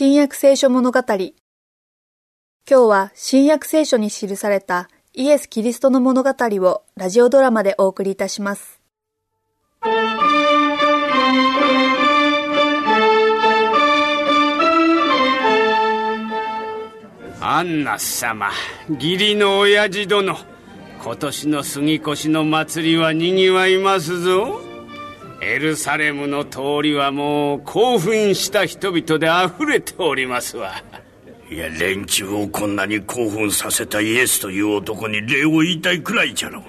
新約聖書物語。今日は新約聖書に記されたイエス・キリストの物語をラジオドラマでお送りいたします。アンナ様義理の親父殿今年の杉越の祭りはにぎわいますぞエルサレムの通りはもう興奮した人々であふれておりますわ。いや連中をこんなに興奮させたイエスという男に礼を言いたいくらいじゃろ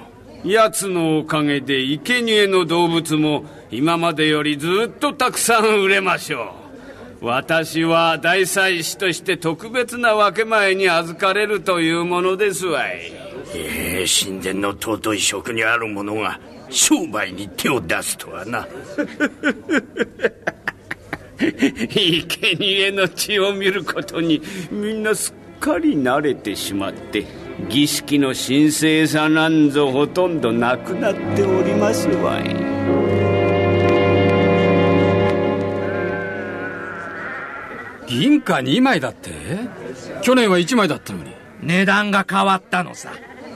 奴のおかげで生贄の動物も今までよりずっとたくさん売れましょう。私は大祭司として特別な分け前に預かれるというものですわいええ神殿の尊い職にある者が商売に手を出すとはな。生贄の血を見ることにみんなすっかり慣れてしまって儀式の神聖さなんぞほとんどなくなっておりますわい。銀貨2枚だって？去年は1枚だったのに。値段が変わったのさ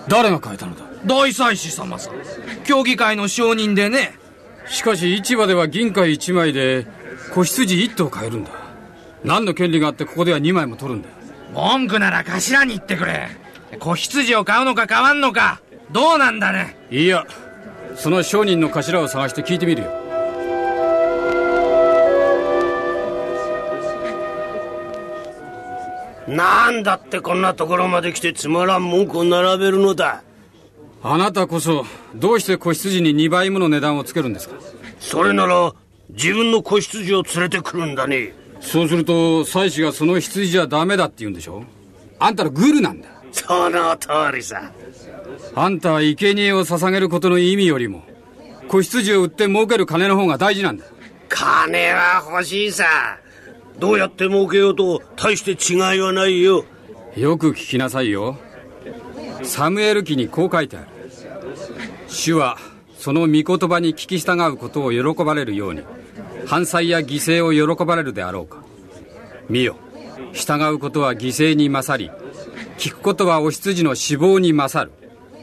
誰が変えたのだ？大祭司様さ協議会の承認でね。しかし市場では銀貨1枚で子羊1頭買えるんだ。何の権利があってここでは2枚も取るんだ。文句なら頭に言ってくれ。子羊を買うのか買わんのか。どうなんだね。いやその商人の頭を探して聞いてみるよなんだってこんなところまで来てつまらん文句を並べるのだ。あなたこそどうして子羊に2倍もの値段をつけるんですか？それなら自分の子羊を連れてくるんだね。そうすると妻子がその羊じゃダメだって言うんでしょ？あんたらグルなんだ。その通りさ。あんたは生贄を捧げることの意味よりも子羊を売って儲ける金の方が大事なんだ。金は欲しいさどうやって儲けようと大して違いはないよ。よく聞きなさいよ。サムエル記にこう書いてある。主はその御言葉に聞き従うことを喜ばれるように犯罪や犠牲を喜ばれるであろうか。見よ。従うことは犠牲に勝り聞くことはお羊の死亡に勝る。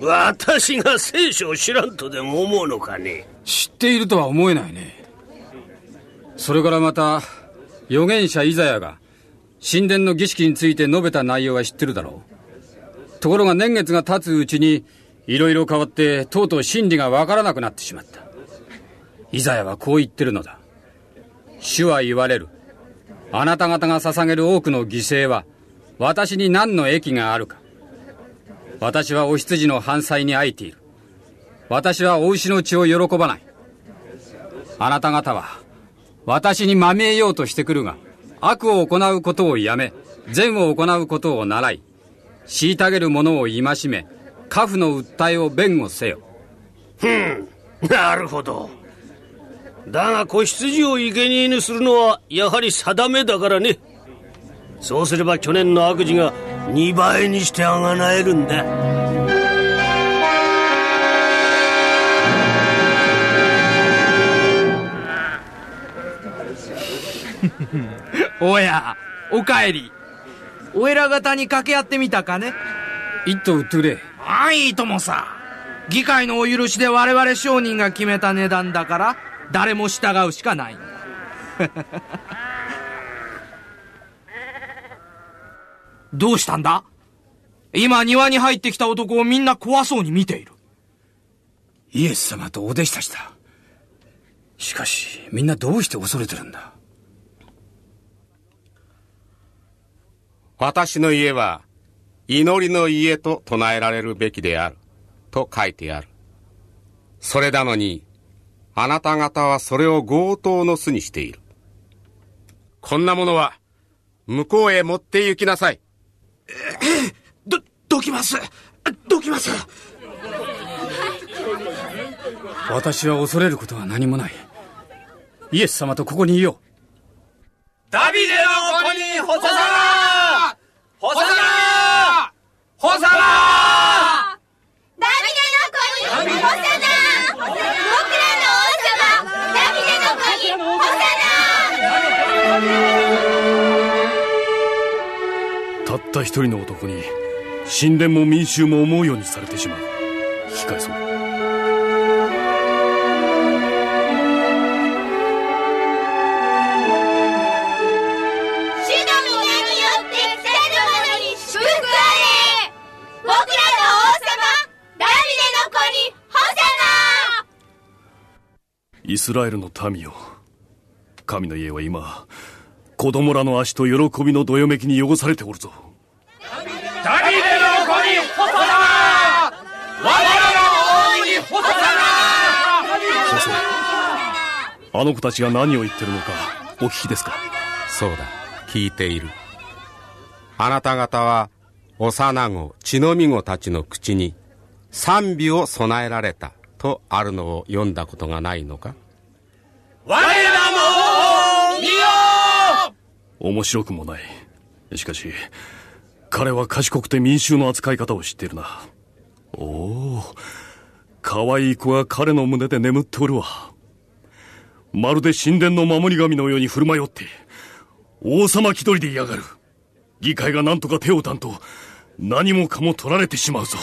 私が聖書を知らんとでも思うのかね。知っているとは思えないね。それからまた預言者イザヤが神殿の儀式について述べた内容は知ってるだろう。ところが年月が経つうちにいろいろ変わってとうとう真理がわからなくなってしまった。イザヤはこう言ってるのだ。主は言われる。あなた方が捧げる多くの犠牲は私に何の益があるか。私はお羊の反罪にあいている。私はお牛の血を喜ばない。あなた方は私にまみえようとしてくるが、悪を行うことをやめ、善を行うことを習い、虐げる者を戒め、家父の訴えを弁護せよ。ふん、なるほど。だが子羊を生贄にするのはやはり定めだからね。そうすれば去年の悪事が2倍にしてあがなえるんだ。おや、お帰り。お偉方に掛け合ってみたかね一頭売ってくれ。ああ、いいともさ。議会のお許しで我々商人が決めた値段だから、誰も従うしかない。どうしたんだ？今庭に入ってきた男をみんな怖そうに見ている。イエス様とお弟子たちだ。しかし、みんなどうして恐れてるんだ？私の家は祈りの家と唱えられるべきであると書いてある。それなのに、あなた方はそれを強盗の巣にしている。こんなものは、向こうへ持って行きなさい。ど、どきます。どきます。私は恐れることは何もない。イエス様とここにいよう。ダビデの子にった一人の男に神殿も民衆も思うようにされてしまう。引き返そう。主の皆によって来たる者に祝福あれ。僕らの王様ダビデの子にホサイスラエルの民よ神の家は今子供らの足と喜びのどよめきに汚されておるぞダビデの子にホサナ我らの王にホサナ先生あの子たちが何を言ってるのかお聞きですか？そうだ聞いている。あなた方は幼子血のみ子たちの口に賛美を備えられたとあるのを読んだことがないのか？我らの王見よ面白くもない。しかし彼は賢くて民衆の扱い方を知っているな。おお。可愛い子が彼の胸で眠っておるわ。まるで神殿の守り神のように振る舞いおって王様気取りで嫌がる。議会が何とか手を打たんと何もかも取られてしまうぞ。